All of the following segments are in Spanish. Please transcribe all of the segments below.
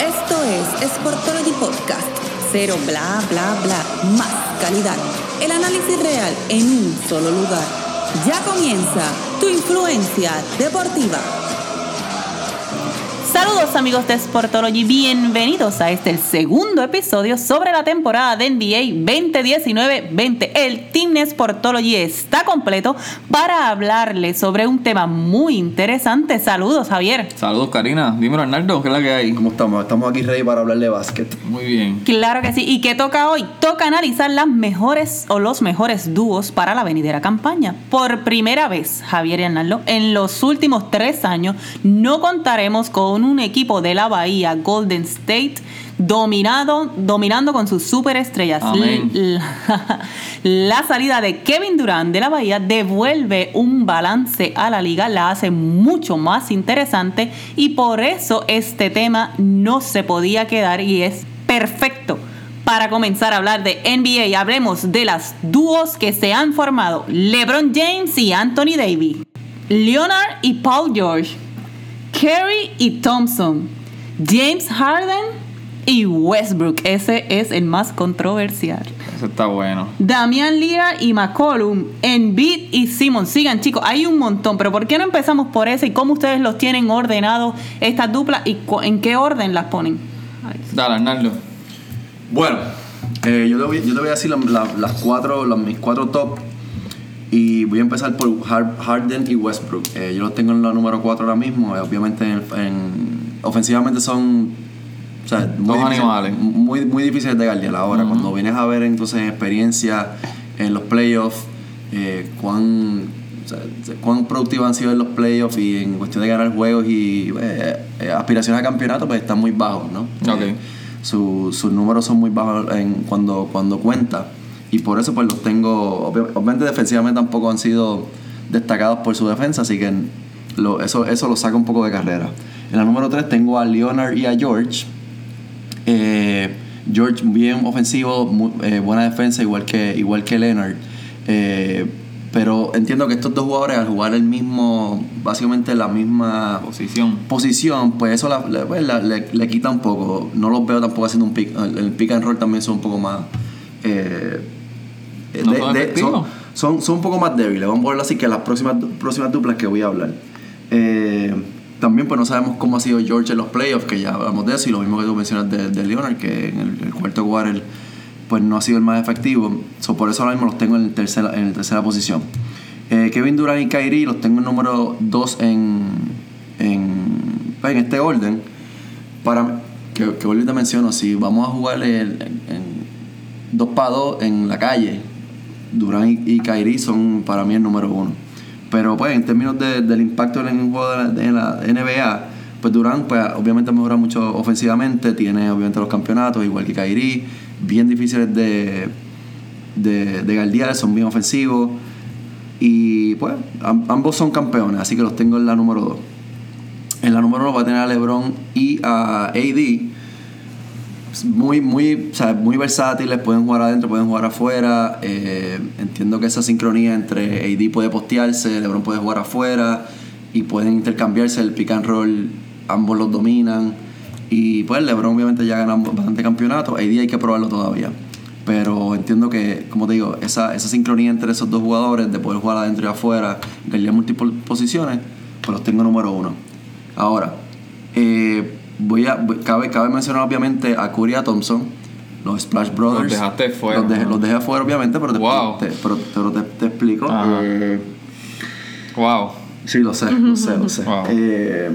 Esto es Sportology Podcast. Cero bla bla bla. Más calidad. El análisis real en un solo lugar. Ya comienza tu influencia deportiva. Saludos amigos de Sportology, bienvenidos a este el segundo episodio sobre la temporada de NBA 2019-20. El Team Sportology está completo para hablarles sobre un tema muy interesante. Saludos Javier. Saludos Karina, dímelo Arnaldo, ¿qué es la que hay? ¿Cómo estamos? Estamos aquí ready para hablar de básquet. Muy bien. Claro que sí. ¿Y qué toca hoy? Toca analizar las mejores o los mejores dúos para la venidera campaña. Por primera vez, Javier y Arnaldo, en los últimos tres años no contaremos con un equipo de la Bahía, Golden State, dominado, dominando con sus superestrellas. La, la salida de Kevin Durant de la Bahía devuelve un balance a la liga, la hace mucho más interesante y por eso este tema no se podía quedar y es perfecto. Para comenzar a hablar de NBA, hablemos de las dúos que se han formado: LeBron James y Anthony Davis, Leonard y Paul George, Curry y Thompson, James Harden y Westbrook. Ese es el más controversial. Eso está bueno. Damian Lillard y McCollum, Embiid y Simon. Sigan, chicos, hay un montón, pero ¿por qué no empezamos por ese y cómo ustedes los tienen ordenados estas duplas y en qué orden las ponen? Dale Arnaldo. Bueno, eh, yo, te voy, yo te voy a decir la- la- las cuatro, las, mis cuatro top. Y voy a empezar por Har- Harden y Westbrook. Eh, yo los tengo en la número 4 ahora mismo. Eh, obviamente, en, en- ofensivamente son. O sea, muy, Dos difíciles- animales. muy, muy difíciles de guardiar ahora. Cuando vienes a ver entonces experiencia en los playoffs, eh, cuán, o sea, cuán productivos han sido en los playoffs y en cuestión de ganar juegos y eh, aspiraciones a campeonato, pues están muy bajos, ¿no? Su- sus números son muy bajos en, cuando, cuando cuenta. Y por eso pues los tengo, obvi- obviamente defensivamente tampoco han sido destacados por su defensa, así que lo- eso, eso lo saca un poco de carrera. En la número 3 tengo a Leonard y a George. Eh, George bien ofensivo, muy- eh, buena defensa, igual que, igual que Leonard. Eh, pero entiendo que estos dos jugadores al jugar el mismo, básicamente la misma Posición. posición, pues eso la- le, pues, la- le- le quita un poco. No los veo tampoco haciendo un pick. El, el pick and roll también son un poco más. eh, No son son, son, son un poco más débiles. Vamos a ponerlo así que las próximas, próximas duplas que voy a hablar. Eh, también pues no sabemos cómo ha sido George en los playoffs, que ya hablamos de eso, y lo mismo que tú mencionas de, de Leonard, que en el, el cuarto quarter pues no ha sido el más efectivo. So, por eso ahora mismo los tengo en, el tercera, en la tercera posición. Eh, Kevin Durant y Kyrie los tengo en número 2 en, en, pues, en este orden. Para que, que te menciono, si vamos a jugar el- en, en 2 para 2 en la calle, Durant y, Kyrie son para mí el número uno. Pero pues en términos de- del impacto en el juego de la, NBA, pues Durant pues obviamente mejora mucho ofensivamente, tiene obviamente los campeonatos, igual que Kyrie, bien difíciles de, de, de son bien ofensivos. Y pues am- ambos son campeones, así que los tengo en la número 2. En la número 1 va a tener a LeBron y a AD. Muy, muy, o sea, muy versátiles, pueden jugar adentro, pueden jugar afuera. Eh, entiendo que esa sincronía entre AD puede postearse, LeBron puede jugar afuera y pueden intercambiarse el pick and roll, ambos los dominan. Y pues LeBron obviamente ya gana bastante campeonatos, AD hay que probarlo todavía. Pero entiendo que, como te digo, esa, esa sincronía entre esos dos jugadores de poder jugar adentro y afuera, guardar múltiples posiciones, pues los tengo número uno. Ahora, eh, voy a, cabe, cabe mencionar obviamente a Curry y a Thompson, los Splash Brothers. Los dejaste fuera, Los dejé, ¿no? los dejé afuera, obviamente, pero te, Wow. te- pero, pero te, te explico. Eh, Wow. Sí, lo sé, lo sé, lo sé. Wow. Eh,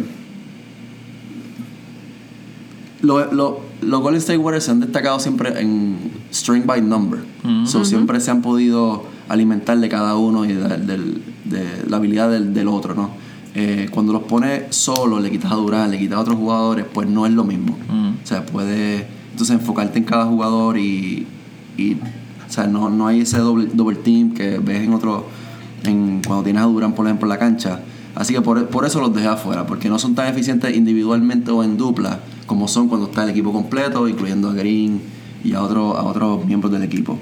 lo- lo- los Golden State Warriors se han destacado siempre en string by number. So, siempre se han podido alimentar de cada uno y de, del- de la habilidad del, del otro, ¿no? Eh, cuando los pones solo, le quitas a Durán, le quitas a otros jugadores, pues no es lo mismo. Mm. O sea, puedes entonces enfocarte en cada jugador y, y o sea, no, no hay ese doble, team que ves en otro, en, cuando tienes a Durán, por ejemplo, en la cancha. Así que por, por eso los dejé afuera, porque no son tan eficientes individualmente o en dupla como son cuando está el equipo completo, incluyendo a Green y a, otro, a otros miembros del equipo.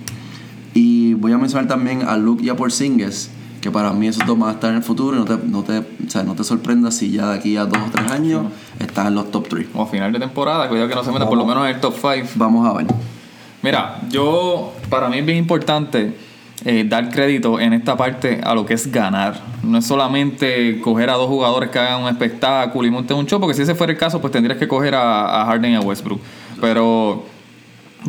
Y voy a mencionar también a Luke y a Porzingis, que para mí esos dos van a estar en el futuro y no te, no te, o sea, no te sorprendas si ya de aquí a dos o tres años están en los top 3. O a final de temporada, cuidado que no se meta por lo menos en el top 5. Vamos a ver. Mira, yo, para mí es bien importante eh, dar crédito en esta parte a lo que es ganar. No es solamente coger a dos jugadores que hagan un espectáculo y monten un show, porque si ese fuera el caso, pues tendrías que coger a, a Harden y a Westbrook. Pero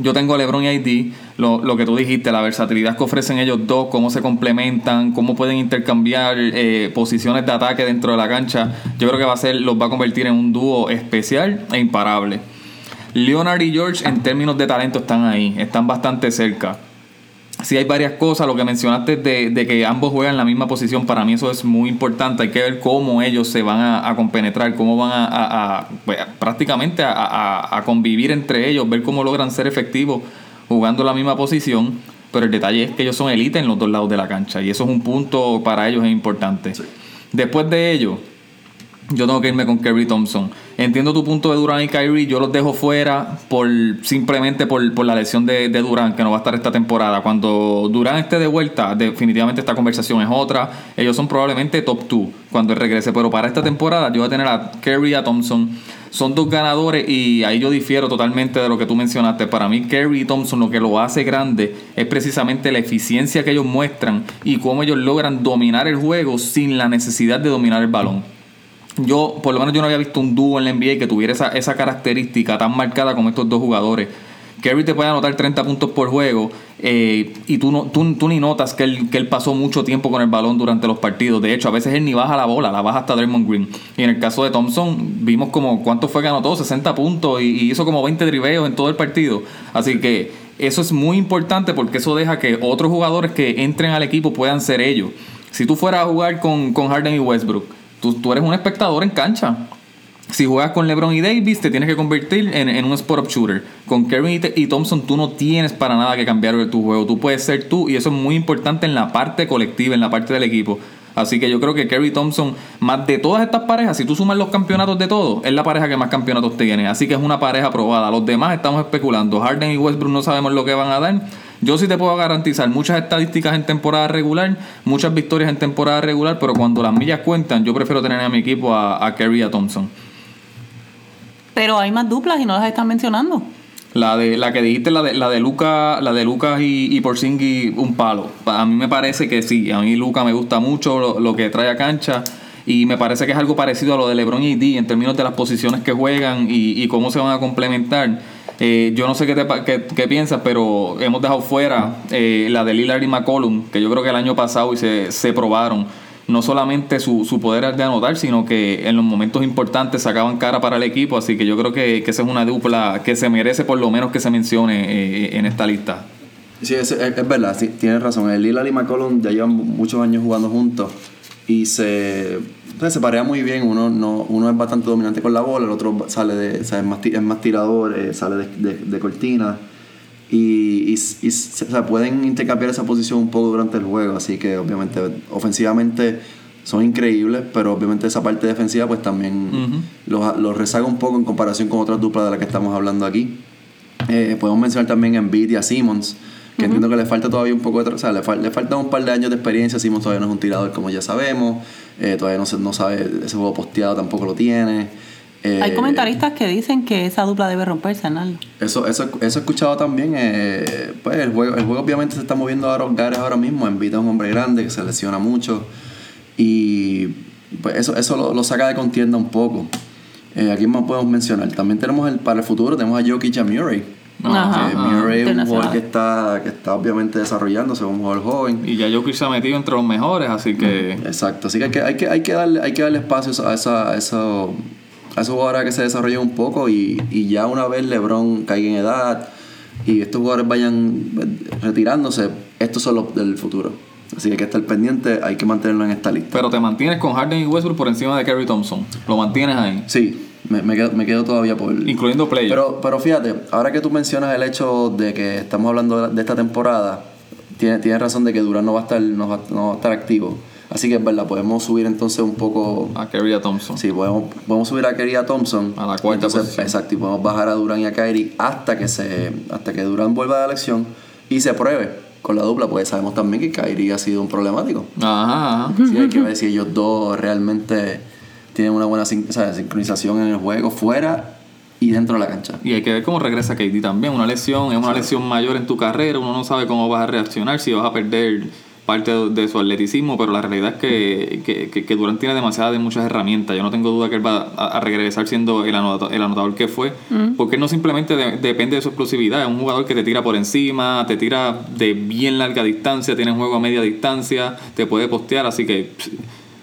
yo tengo LeBron y ID, lo, lo, que tú dijiste, la versatilidad que ofrecen ellos dos, cómo se complementan, cómo pueden intercambiar eh, posiciones de ataque dentro de la cancha, yo creo que va a ser, los va a convertir en un dúo especial e imparable. Leonard y George en términos de talento están ahí, están bastante cerca. Si hay varias cosas, lo que mencionaste de, de, que ambos juegan la misma posición, para mí eso es muy importante. Hay que ver cómo ellos se van a, a compenetrar, cómo van a, a, a pues, prácticamente a, convivir entre ellos, ver cómo logran ser efectivos jugando la misma posición. Pero el detalle es que ellos son élite en los dos lados de la cancha y eso es un punto para ellos es importante. Sí. Después de ello, yo tengo que irme con Kerry Thompson. Entiendo tu punto de Durant y Kyrie, yo los dejo fuera por simplemente por, por la lesión de, de, Durant, que no va a estar esta temporada. Cuando Durant esté de vuelta, definitivamente esta conversación es otra. Ellos son probablemente top 2 cuando él regrese, pero para esta temporada yo voy a tener a Kerry y a Thompson. Son dos ganadores y ahí yo difiero totalmente de lo que tú mencionaste. Para mí, Kerry y Thompson lo que lo hace grande es precisamente la eficiencia que ellos muestran y cómo ellos logran dominar el juego sin la necesidad de dominar el balón yo, por lo menos yo no había visto un dúo en la NBA que tuviera esa, esa característica tan marcada como estos dos jugadores. Kerry te puede anotar 30 puntos por juego eh, y tú, no, tú, tú, ni notas que él, que pasó mucho tiempo con el balón durante los partidos. De hecho, a veces él ni baja la bola, la baja hasta Draymond Green. Y en el caso de Thompson, vimos como cuánto fue que anotó, 60 puntos y, y hizo como 20 driveos en todo el partido. Así que eso es muy importante porque eso deja que otros jugadores que entren al equipo puedan ser ellos. Si tú fueras a jugar con, con Harden y Westbrook, Tú, tú eres un espectador en cancha. Si juegas con LeBron y Davis, te tienes que convertir en, en un spot-up shooter. Con Kerry y, Thompson, tú no tienes para nada que cambiar tu juego. Tú puedes ser tú, y eso es muy importante en la parte colectiva, en la parte del equipo. Así que yo creo que Kerry Thompson, más de todas estas parejas, si tú sumas los campeonatos de todos, es la pareja que más campeonatos tiene. Así que es una pareja probada. Los demás estamos especulando. Harden y Westbrook no sabemos lo que van a dar. Yo sí te puedo garantizar muchas estadísticas en temporada regular, muchas victorias en temporada regular, pero cuando las millas cuentan, yo prefiero tener a mi equipo a, a Kerry y a Thompson. Pero hay más duplas y no las están mencionando. La de la que dijiste, la de, la de Lucas, la de Lucas y, y un palo. A mí me parece que sí. A mí Lucas me gusta mucho lo, lo, que trae a cancha. Y me parece que es algo parecido a lo de LeBron y D en términos de las posiciones que juegan y, y cómo se van a complementar. Eh, yo no sé qué, te, qué, qué, piensas, pero hemos dejado fuera eh, la de Lillard y McCollum, que yo creo que el año pasado y se, se probaron no solamente su, su, poder de anotar, sino que en los momentos importantes sacaban cara para el equipo. Así que yo creo que, que esa es una dupla que se merece por lo menos que se mencione eh, en esta lista. Sí, es, es, verdad, tienes razón. El Lillard y McCollum ya llevan muchos años jugando juntos y se, pues, se parea muy bien. Uno, no, uno es bastante dominante con la bola, el otro sale de, o sea, es, más, es más tirador, eh, sale de, de, de cortina y, y, y se, o sea, pueden intercambiar esa posición un poco durante el juego, así que obviamente ofensivamente son increíbles, pero obviamente esa parte defensiva pues también uh -huh. los, los, rezaga un poco en comparación con otras duplas de las que estamos hablando aquí. Eh, podemos mencionar también a Embiid y a Simmons, que uh -huh. entiendo que le falta todavía un poco de... O sea, le, fal le falta un par de años de experiencia, Simmons todavía no es un tirador como ya sabemos, eh, todavía no, se, no sabe, ese juego posteado tampoco lo tiene. Eh, Hay comentaristas que dicen que esa dupla debe romperse, ¿no? Eso, eso, eso he escuchado también. Eh, pues el juego, el juego obviamente se está moviendo a los gares ahora mismo. Envita a un hombre grande que se lesiona mucho. Y pues eso, eso lo, lo saca de contienda un poco. Eh, aquí más podemos mencionar. También tenemos el, para el futuro, tenemos a Jokic y a Murray. Ajá, que Murray es un jugador que está, que está obviamente desarrollándose como un jugador joven. Y ya Jokic se ha metido entre los mejores, así que... Exacto, así que hay que, hay que, hay que, darle, hay que darle espacio a esa... A esa a esos jugadores que se desarrollen un poco y, y, ya una vez LeBron caiga en edad y estos jugadores vayan retirándose, estos son los del futuro. Así que hay que estar pendiente, hay que mantenerlo en esta lista. Pero te mantienes con Harden y Westbrook por encima de Kerry Thompson. ¿Lo mantienes ahí? Sí, me, me, quedo, me quedo, todavía por... Incluyendo playoffs. Pero, pero fíjate, ahora que tú mencionas el hecho de que estamos hablando de esta temporada, tienes tiene razón de que Durán no va a estar, no va, no va a estar activo. Así que es verdad, podemos subir entonces un poco. A Kerry Thompson. Sí, podemos, podemos subir a Kerry Thompson. A la cuarta entonces, posición. Exacto, y podemos bajar a Durán y a Kyrie hasta que se hasta que Durán vuelva a la elección y se pruebe. Con la dupla, pues sabemos también que Kyrie ha sido un problemático. Ajá, ajá. Sí, hay que ver si ellos dos realmente tienen una buena sin- o sea, sincronización en el juego, fuera y dentro de la cancha. Y hay que ver cómo regresa KD también. Una lesión es una lesión mayor en tu carrera. Uno no sabe cómo vas a reaccionar, si vas a perder parte de, su atleticismo, pero la realidad es que, que, que, que Durant tiene demasiadas de muchas herramientas. Yo no tengo duda que él va a, a regresar siendo el anotador, el anotador que fue, porque él no simplemente de- depende de su explosividad, es un jugador que te tira por encima, te tira de bien larga distancia, tiene juego a media distancia, te puede postear, así que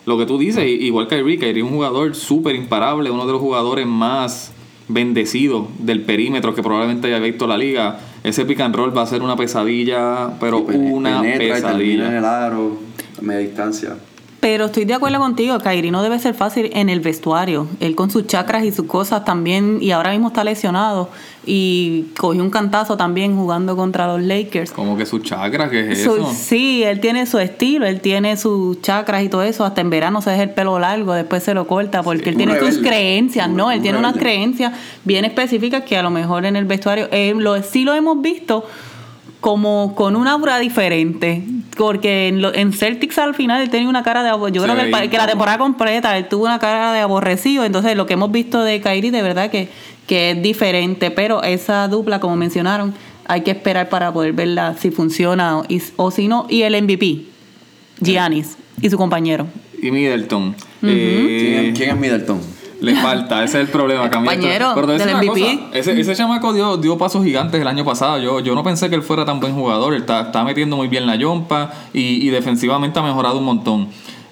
lo que tú dices, igual que Kyrie, Kyrie es un jugador súper imparable, uno de los jugadores más bendecidos del perímetro que probablemente haya visto la liga. Ese pick and roll va a ser una pesadilla, pero Pene- una penetra y termina en pesadilla. el aro, a media distancia. Pero estoy de acuerdo contigo, Kairi no debe ser fácil en el vestuario. Él con sus chakras y sus cosas también, y ahora mismo está lesionado. Y cogió un cantazo también jugando contra los Lakers. Como que su chakra, que es Su- eso? sí, él tiene su estilo, él tiene sus chakras y todo eso. Hasta en verano se deja el pelo largo, después se lo corta porque él tiene sus creencias, Un- ¿no? Él un tiene unas creencias bien específicas que a lo mejor en el vestuario eh, lo, sí lo hemos visto como con una aura diferente. Porque en, lo- en Celtics al final él tenía una cara de aborrecido. Yo Se creo que, el la temporada completa él tuvo una cara de aborrecido. Entonces lo que hemos visto de Kyrie de verdad que, que es diferente. Pero esa dupla, como mencionaron, hay que esperar para poder verla si funciona o, y- o si no. Y el MVP, Giannis y su compañero. Y Middleton. Eh, ¿Quién, es- quién es Middleton? Le falta, ese es el problema. esto. Compañero Pero del MVP. cosa, Ese, ese chamaco dio, dio pasos gigantes el año pasado. Yo, yo no pensé que él fuera tan buen jugador. Él está, está metiendo muy bien la yompa y, y defensivamente ha mejorado un montón.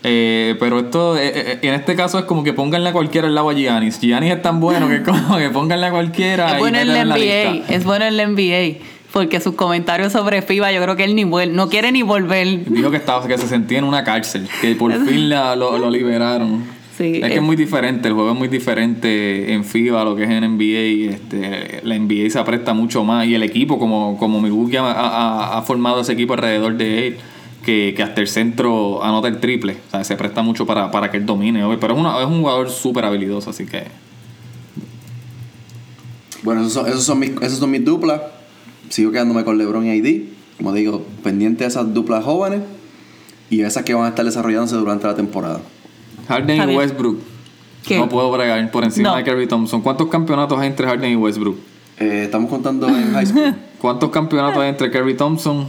Eh, pero esto, eh, eh, en este caso es como que pónganle a cualquiera al lado a Giannis. Giannis es tan bueno que como que pónganle a cualquiera Es bueno en la NBA, lista. es bueno en la NBA. Porque sus comentarios sobre FIBA, yo creo que él ni vuel- no quiere ni volver. Dijo que estaba, que se sentía en una cárcel, que por fin la- lo, lo liberaron. Sí, es que es- es muy diferente, el juego es muy diferente en FIBA a lo que es en NBA. Este, la NBA se apresta mucho más y el equipo, como, como Milwaukee ha, ha- ha formado ese equipo alrededor de él, que, que hasta el centro anota el triple. O sea, se presta mucho para, para que él domine. Pero es, una- es un jugador súper habilidoso, así que Bueno, esos son, esos son mis, esos son mis duplas. Sigo quedándome con LeBron y AD. Como digo, pendiente de esas duplas jóvenes y esas que van a estar desarrollándose durante la temporada. Harden y. Westbrook. ¿Qué? No puedo bregar por encima No. de Kerry Thompson. ¿Cuántos campeonatos hay entre Harden y Westbrook? Eh, estamos contando en high school. ¿Cuántos campeonatos hay entre Kerry Thompson?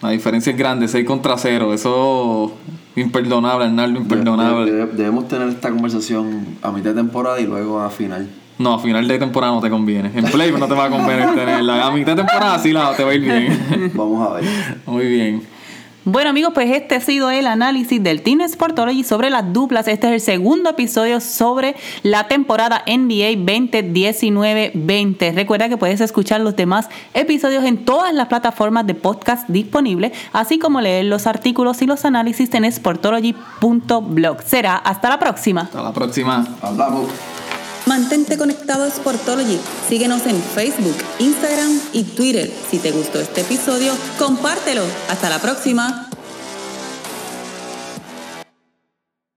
La diferencia es grande, 6 contra 0. Eso imperdonable, Arnaldo, imperdonable. De- de- debemos tener esta conversación a mitad de temporada y luego a final. No, a final de temporada no te conviene. En play no te va a convenir tenerla. A mitad de temporada sí la, te va a ir bien. Vamos a ver. Muy bien. Bueno amigos, pues este ha sido el análisis del Team Sportology sobre las duplas. Este es el segundo episodio sobre la temporada NBA 2019-20. Recuerda que puedes escuchar los demás episodios en todas las plataformas de podcast disponibles, así como leer los artículos y los análisis en sportology.blog. Será hasta la próxima. Hasta la próxima. Hablamos. Mantente conectado a Sportology. Síguenos en Facebook, Instagram y Twitter. Si te gustó este episodio, compártelo. Hasta la próxima.